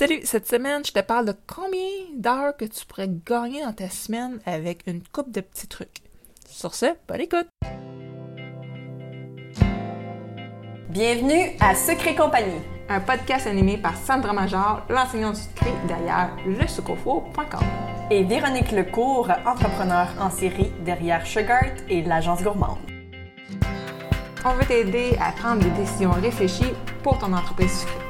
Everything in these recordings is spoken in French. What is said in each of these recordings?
Salut, cette semaine, je te parle de combien d'heures que tu pourrais gagner dans ta semaine avec une coupe de petits trucs. Sur ce, bonne écoute! Bienvenue à Secret Compagnie, un podcast animé par Sandra Major, l'enseignante du secret derrière lesucofo.com. Et Véronique Lecourt, entrepreneur en série derrière Sugart et l'agence gourmande. On veut t'aider à prendre des décisions réfléchies pour ton entreprise sucrée.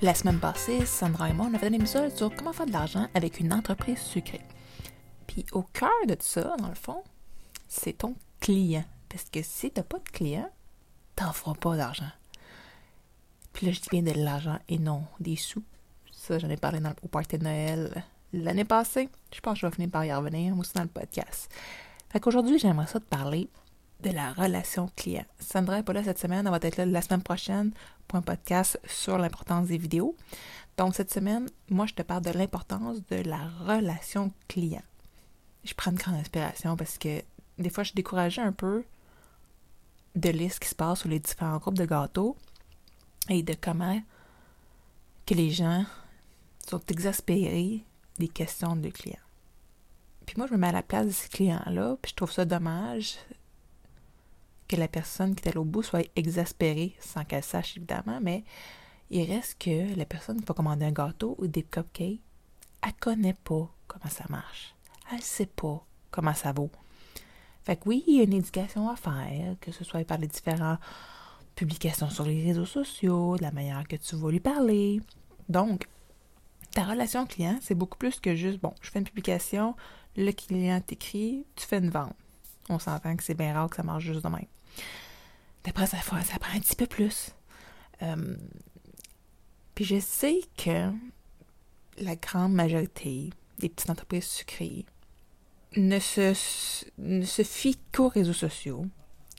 La semaine passée, Sandra et moi, on a fait un épisode sur comment faire de l'argent avec une entreprise sucrée. Puis au cœur de ça, dans le fond, c'est ton client. Parce que si t'as pas de client, t'en feras pas d'argent. Puis là, je dis bien de l'argent et non des sous. Ça, j'en ai parlé dans, au party de Noël l'année passée. Je pense que je vais finir par y revenir aussi dans le podcast. Fait qu'aujourd'hui, j'aimerais ça te parler de la relation client. Sandra n'est pas là cette semaine, elle va être là la semaine prochaine pour un podcast sur l'importance des vidéos. Donc cette semaine, moi je te parle de l'importance de la relation client. Je prends une grande inspiration parce que des fois je suis découragée un peu de lire ce qui se passe sur les différents groupes de gâteaux et de comment que les gens sont exaspérés des questions de clients. Puis moi, je me mets à la place de ces clients-là, puis je trouve ça dommage que la personne qui est à au bout soit exaspérée, sans qu'elle sache évidemment, mais il reste que la personne qui va commander un gâteau ou des cupcakes, elle connaît pas comment ça marche. Elle sait pas comment ça vaut. Fait que oui, il y a une éducation à faire, que ce soit par les différentes publications sur les réseaux sociaux, de la manière que tu vas lui parler. Donc, ta relation client, c'est beaucoup plus que juste, bon, je fais une publication, le client t'écrit, tu fais une vente. On s'entend que c'est bien rare que ça marche juste de même. D'après ça, ça prend un petit peu plus. Euh, puis je sais que la grande majorité des petites entreprises sucrées ne se, ne se fient qu'aux réseaux sociaux,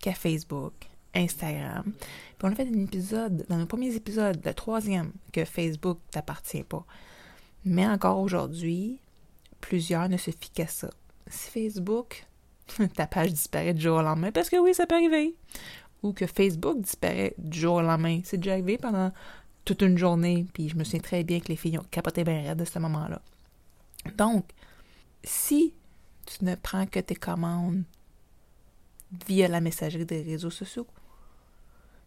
qu'à Facebook, Instagram. Puis on a fait un épisode, dans nos premiers épisodes, le troisième, que Facebook t'appartient pas. Mais encore aujourd'hui, plusieurs ne se fient qu'à ça. Si Facebook, ta page disparaît du jour au lendemain, parce que oui, ça peut arriver ou que Facebook disparaît du jour au lendemain. C'est déjà arrivé pendant toute une journée, puis je me souviens très bien que les filles ont capoté bien raide à ce moment-là. Donc, si tu ne prends que tes commandes via la messagerie des réseaux sociaux,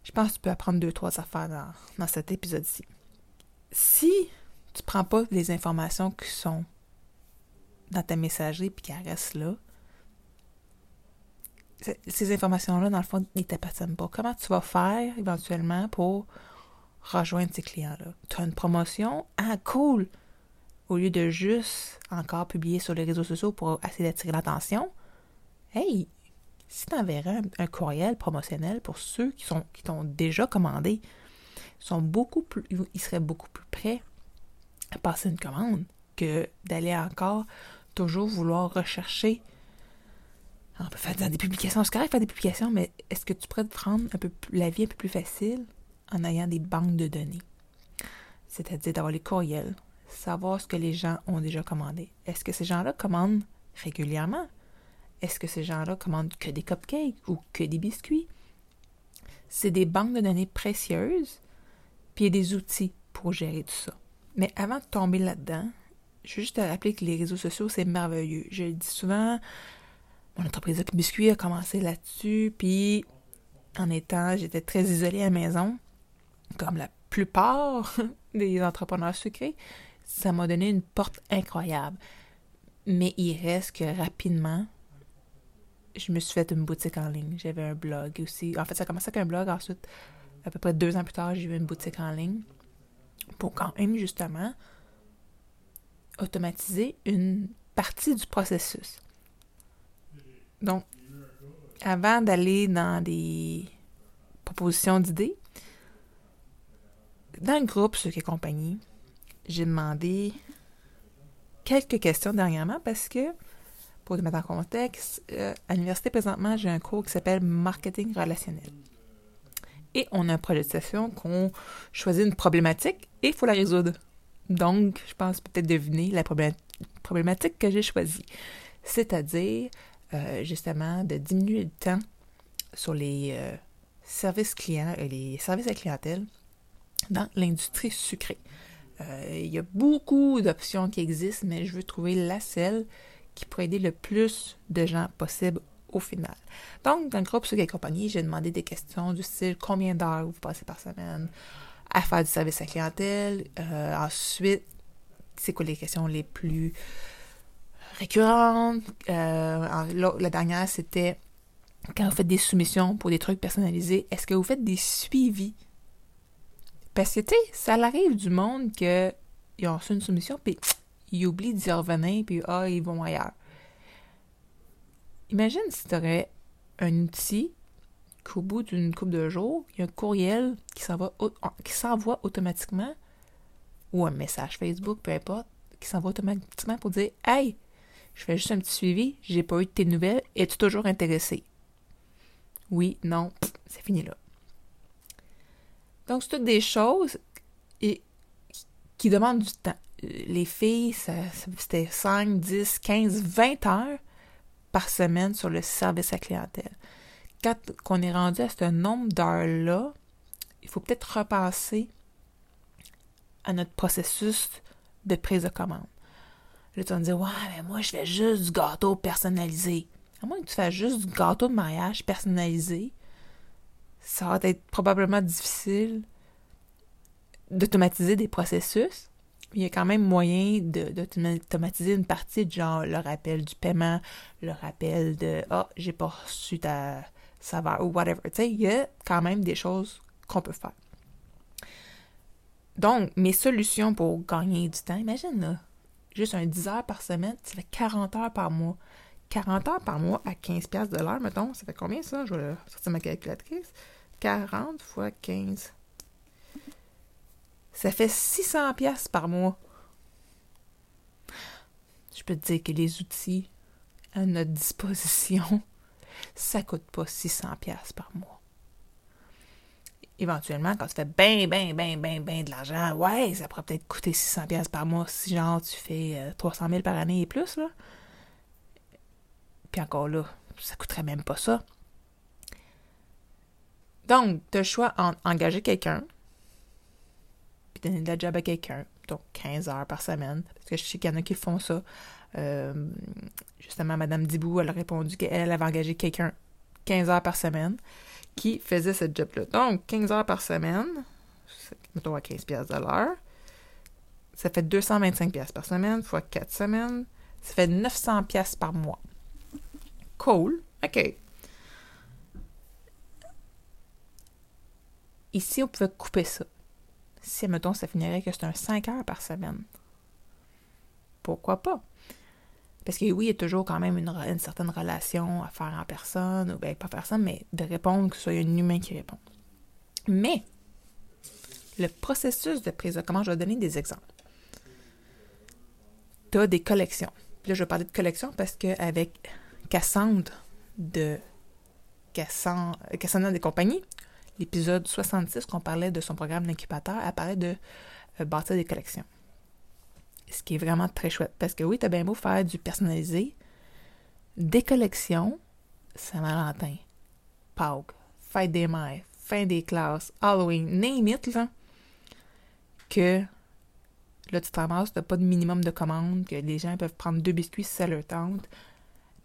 je pense que tu peux apprendre deux, trois affaires dans, dans cet épisode-ci. Si tu ne prends pas les informations qui sont dans ta messagerie puis qui restent là, ces informations-là, dans le fond, ils ne t'appartiennent pas. Comment tu vas faire éventuellement pour rejoindre ces clients-là? Tu as une promotion? Ah, cool! Au lieu de juste encore publier sur les réseaux sociaux pour essayer d'attirer l'attention, hey, si tu enverrais un, courriel promotionnel pour ceux qui qui t'ont déjà commandé, sont beaucoup plus, ils seraient beaucoup plus prêts à passer une commande que d'aller encore toujours vouloir rechercher on peut faire des publications. C'est correct faire des publications, mais est-ce que tu pourrais te prendre un peu la vie un peu plus facile en ayant des banques de données? C'est-à-dire d'avoir les courriels, savoir ce que les gens ont déjà commandé. Est-ce que ces gens-là commandent régulièrement? Est-ce que ces gens-là commandent que des cupcakes ou que des biscuits? C'est des banques de données précieuses, puis il y a des outils pour gérer tout ça. Mais avant de tomber là-dedans, je veux juste te rappeler que les réseaux sociaux, c'est merveilleux. Je le dis souvent, mon entreprise de biscuits a commencé là-dessus, puis en étant, j'étais très isolée à la maison, comme la plupart des entrepreneurs sucrés, ça m'a donné une porte incroyable. Mais il reste que rapidement, je me suis fait une boutique en ligne. J'avais un blog aussi. En fait, ça a commencé avec un blog. Ensuite, à peu près deux ans plus tard, j'ai eu une boutique en ligne pour quand même, justement, automatiser une partie du processus. Donc, avant d'aller dans des propositions d'idées, dans le groupe ce qui compagnie, j'ai demandé quelques questions dernièrement parce que, pour te mettre en contexte, euh, à l'université présentement, j'ai un cours qui s'appelle Marketing relationnel. Et on a un projet de session qu'on choisit une problématique et il faut la résoudre. Donc, je pense peut-être deviner la problématique que j'ai choisie. C'est-à-dire euh, justement de diminuer le temps sur les euh, services clients et les services à clientèle dans l'industrie sucrée. Euh, il y a beaucoup d'options qui existent, mais je veux trouver la celle qui pourrait aider le plus de gens possible au final. Donc, dans le groupe Sucre compagnie, j'ai demandé des questions du style combien d'heures vous passez par semaine à faire du service à clientèle. ensuite, c'est quoi les questions les plus récurrentes. Euh, la dernière, c'était quand vous faites des soumissions pour des trucs personnalisés, est-ce que vous faites des suivis? Parce que, tu sais, ça arrive du monde qu'ils ont reçu une soumission, puis ils oublient d'y revenir, puis ah, ils vont ailleurs. Imagine si tu aurais un outil qu'au bout d'une couple de jours, il y a un courriel qui s'envoie automatiquement, ou un message Facebook, peu importe, qui s'envoie automatiquement pour dire Hey, je fais juste un petit suivi, j'ai pas eu de tes nouvelles, es-tu toujours intéressé? Oui, non, c'est fini là. Donc, c'est toutes des choses qui demandent du temps. Les filles, c'était 5, 10, 15, 20 heures par semaine sur le service à clientèle. Quand on est rendu à ce nombre d'heures-là, il faut peut-être repasser à notre processus de prise de commande. Là, tu vas me dire, ouais, mais moi, je fais juste du gâteau personnalisé. À moins que tu fasses juste du gâteau de mariage personnalisé, ça va être probablement difficile d'automatiser des processus. Il y a quand même moyen d'automatiser une partie, de genre le rappel du paiement, le rappel de Ah, oh, j'ai pas reçu ta saveur ou whatever. Tu sais, il y a quand même des choses qu'on peut faire. Donc, mes solutions pour gagner du temps, imagine là, juste un 10 heures par semaine, ça fait 40 heures par mois. 40 heures par mois à 15 pièces de l'heure, mettons, ça fait combien ça? Je vais sortir ma calculatrice. 40 fois 15. Ça fait 600 pièces par mois. Je peux te dire que les outils à notre disposition, ça coûte pas 600 pièces par mois éventuellement, quand tu fais ben, ben, ben, ben, ben de l'argent, ouais, ça pourrait peut-être coûter 600 pièces par mois si, genre, tu fais 300 euh, 000 par année et plus, là. Puis encore là, ça coûterait même pas ça. Donc, tu as le choix d'engager quelqu'un, puis donner de la job à quelqu'un, donc 15 heures par semaine, parce que je sais qu'il y en a qui font ça. Euh, justement, Madame Dibou, elle a répondu qu'elle avait engagé quelqu'un 15 heures par semaine qui faisait ce job-là. Donc, 15 heures par semaine, mettons à 15 pièces de l'heure, ça fait 225 pièces par semaine fois 4 semaines, ça fait 900 pièces par mois. Cool. OK. Ici, on pouvait couper ça. Si, mettons, ça finirait que c'est un 5 heures par semaine. Pourquoi pas? Parce que oui, il y a toujours quand même une, certaine relation à faire en personne, ou bien pas personne, mais de répondre que ce soit un humain qui répond. Mais, le processus de prise de commande, je vais donner des exemples. Tu as des collections. Puis là, je vais parler de collections parce qu'avec Cassandre de Cassandra des compagnies, l'épisode 66 qu'on parlait de son programme d'incubateur, apparaît de euh, bâtir des collections ce qui est vraiment très chouette. Parce que oui, t'as bien beau faire du personnalisé, des collections, Saint-Valentin, Pâques, fête des mères, fin des classes, Halloween, name it, là, que là, tu te ramasses, t'as pas de minimum de commandes, que les gens peuvent prendre deux biscuits si ça leur tente,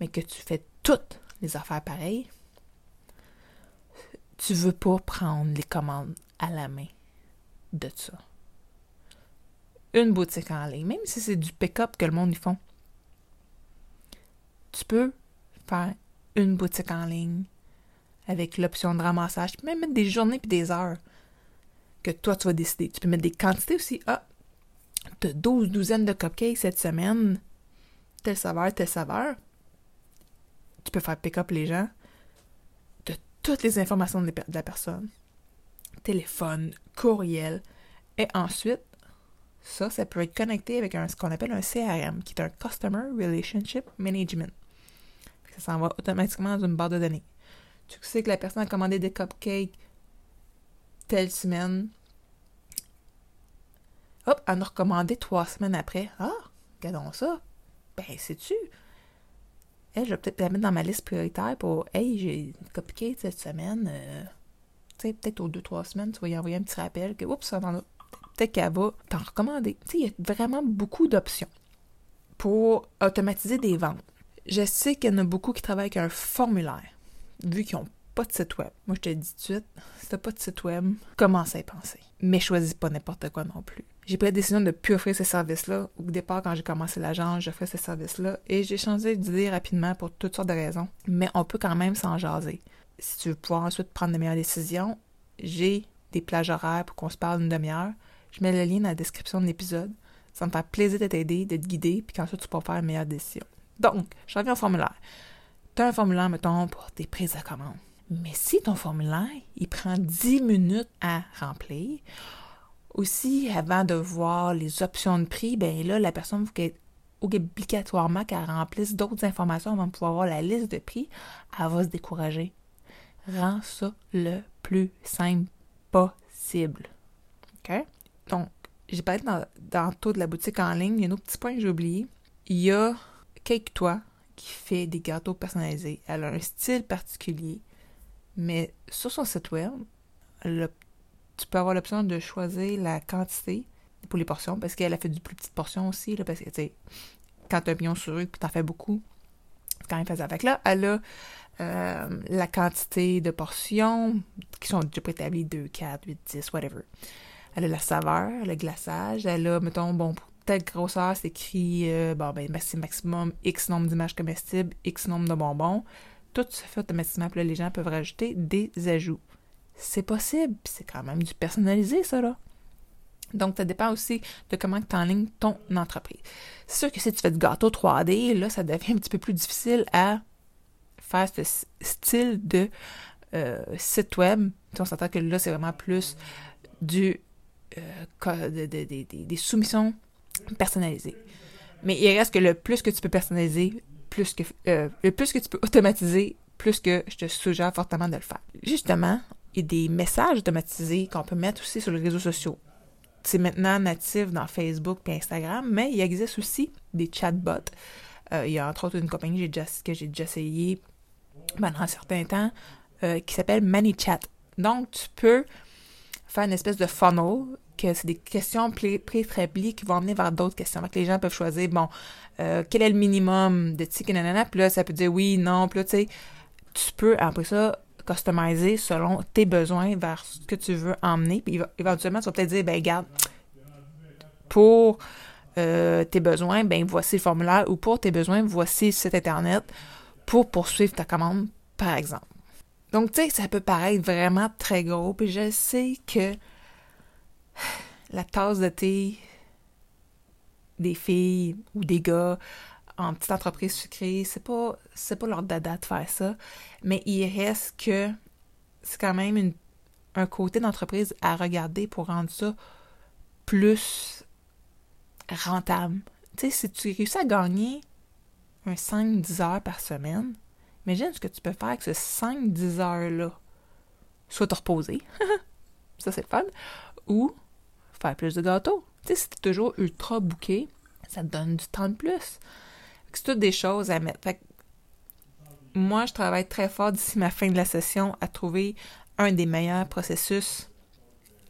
mais que tu fais toutes les affaires pareilles, tu veux pas prendre les commandes à la main de ça une boutique en ligne, même si c'est du pick-up que le monde y font. Tu peux faire une boutique en ligne avec l'option de ramassage. Tu peux même mettre des journées puis des heures que toi, tu vas décider. Tu peux mettre des quantités aussi. Ah, tu as 12 douzaines de cupcakes cette semaine. Telle saveur, telle saveur. Tu peux faire pick-up les gens. Tu as toutes les informations de la personne. Téléphone, courriel. Et ensuite, ça, ça peut être connecté avec ce qu'on appelle un CRM, qui est un Customer Relationship Management. Ça s'en va automatiquement dans une barre de données. Tu sais que la personne a commandé des cupcakes telle semaine. Hop, elle en a recommandé trois semaines après. Ah, regardons ça. Ben, sais-tu? elle, je vais peut-être la mettre dans ma liste prioritaire pour Hey, j'ai cupcake cette semaine. Euh, tu sais, peut-être aux deux, trois semaines, tu vas y envoyer un petit rappel que, oups, ça en. Peut-être qu'elle va t'en recommander. Tu sais, il y a vraiment beaucoup d'options pour automatiser des ventes. Je sais qu'il y en a beaucoup qui travaillent avec un formulaire, vu qu'ils n'ont pas de site web. Moi, je te dis tout de suite, si t'as pas de site web, commence à y penser. Mais choisis pas n'importe quoi non plus. J'ai pris la décision de ne plus offrir ces services-là. Au départ, quand j'ai commencé l'agence, j'offrais ces services-là et j'ai changé d'idée rapidement pour toutes sortes de raisons. Mais on peut quand même s'en jaser. Si tu veux pouvoir ensuite prendre de meilleures décisions, j'ai des plages horaires pour qu'on se parle une demi-heure. Je mets le lien dans la description de l'épisode. Ça me fait plaisir de t'aider, de te guider, puis qu'ensuite tu pourras faire une meilleure décision. Donc, je reviens au formulaire. Tu as un formulaire, mettons, pour tes prises de commande. Mais si ton formulaire, il prend 10 minutes à remplir, aussi, avant de voir les options de prix, ben là, la personne faut obligatoirement qu'elle remplisse d'autres informations avant de pouvoir voir la liste de prix, elle va se décourager. Rends ça le plus simple possible. OK? Donc, j'ai parlé dans, dans tout de la boutique en ligne. Il y a un autre petit point que j'ai oublié. Il y a Cake Toi qui fait des gâteaux personnalisés. Elle a un style particulier, mais sur son site web, tu peux avoir l'option de choisir la quantité pour les portions, parce qu'elle a fait du plus petite portion aussi, parce que, tu sais, quand tu as un million sur eux et tu en fais beaucoup, c'est quand même faisable. Avec là, elle a euh, la quantité de portions qui sont déjà préétablies, 2, 4, 8, 10, whatever. Elle a la saveur, le glaçage, elle a, mettons, bon, pour telle grosseur, c'est écrit, euh, bon, ben, maximum X nombre d'images comestibles, X nombre de bonbons. Tout se fait automatiquement, puis là, les gens peuvent rajouter des ajouts c'est possible, c'est quand même du personnalisé, ça, là. Donc, ça dépend aussi de comment tu enlignes ton entreprise. C'est sûr que si tu fais du gâteau 3D, là, ça devient un petit peu plus difficile à faire ce style de euh, site web. on s'entend que là, c'est vraiment plus du euh, des soumissions personnalisées. Mais il reste que le plus que tu peux personnaliser, plus que euh, le plus que tu peux automatiser, plus que je te suggère fortement de le faire. Justement, il y a des messages automatisés qu'on peut mettre aussi sur les réseaux sociaux. C'est maintenant natif dans Facebook et Instagram, mais il existe aussi des chatbots. Euh, il y a entre autres une compagnie que j'ai déjà essayé pendant un certain temps qui s'appelle ManyChat. Donc, tu peux faire une espèce de funnel, que c'est des questions préétablies qui vont amener vers d'autres questions. Les gens peuvent choisir, bon, euh, quel est le minimum de tickets, nanana, puis là, ça peut dire oui, non, puis là, tu sais, tu peux, après ça, customiser selon tes besoins vers ce que tu veux emmener. Puis éventuellement, tu vas peut-être dire, ben regarde, pour euh, tes besoins, ben voici le formulaire ou pour tes besoins, voici le site internet pour poursuivre ta commande, par exemple. Donc, tu sais, ça peut paraître vraiment très gros, puis je sais que la tasse de thé des filles ou des gars en petite entreprise sucrée, c'est pas c'est pas leur dada de faire ça, mais il reste que c'est quand même un côté d'entreprise à regarder pour rendre ça plus rentable. Tu sais, si tu réussis à gagner un 5-10 heures par semaine, imagine ce que tu peux faire avec ce 5-10 heures-là. Soit te reposer, ça c'est fun, ou faire plus de gâteaux. Tu sais, si t'es toujours ultra bouqué, ça te donne du temps de plus. C'est toutes des choses à mettre. moi, je travaille très fort d'ici ma fin de la session à trouver un des meilleurs processus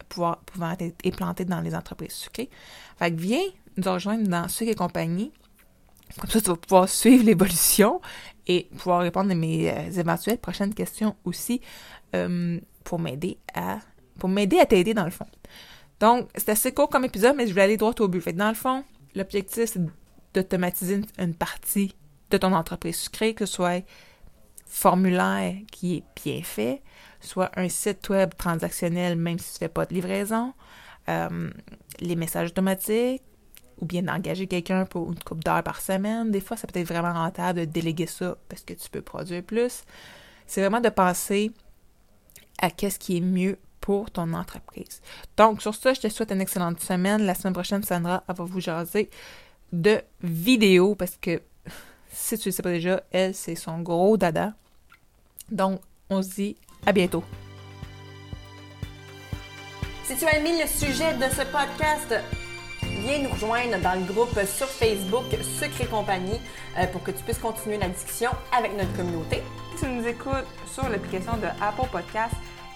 pouvoir, être implanté dans les entreprises sucrées. Fait que viens nous rejoindre dans Sucre et compagnie. Comme ça, tu vas pouvoir suivre l'évolution et pouvoir répondre à mes euh, éventuelles prochaines questions aussi euh, pour m'aider à pour m'aider à t'aider dans le fond. Donc, c'est assez court comme épisode, mais je vais aller droit au but. Fait que dans le fond, l'objectif, c'est d'automatiser une, partie de ton entreprise sucrée, que ce soit formulaire qui est bien fait, soit un site web transactionnel même si tu ne fais pas de livraison, euh, les messages automatiques, ou bien d'engager quelqu'un pour une coupe d'heures par semaine. Des fois, ça peut être vraiment rentable de déléguer ça parce que tu peux produire plus. C'est vraiment de penser à qu'est-ce qui est mieux pour ton entreprise. Donc, sur ça, je te souhaite une excellente semaine. La semaine prochaine, Sandra va vous jaser de vidéos parce que si tu ne sais pas déjà, elle, c'est son gros dada. Donc, on se dit à bientôt. Si tu as aimé le sujet de ce podcast, viens nous rejoindre dans le groupe sur Facebook Secret Compagnie euh, pour que tu puisses continuer la discussion avec notre communauté. Si tu nous écoutes sur l'application de Apple Podcast,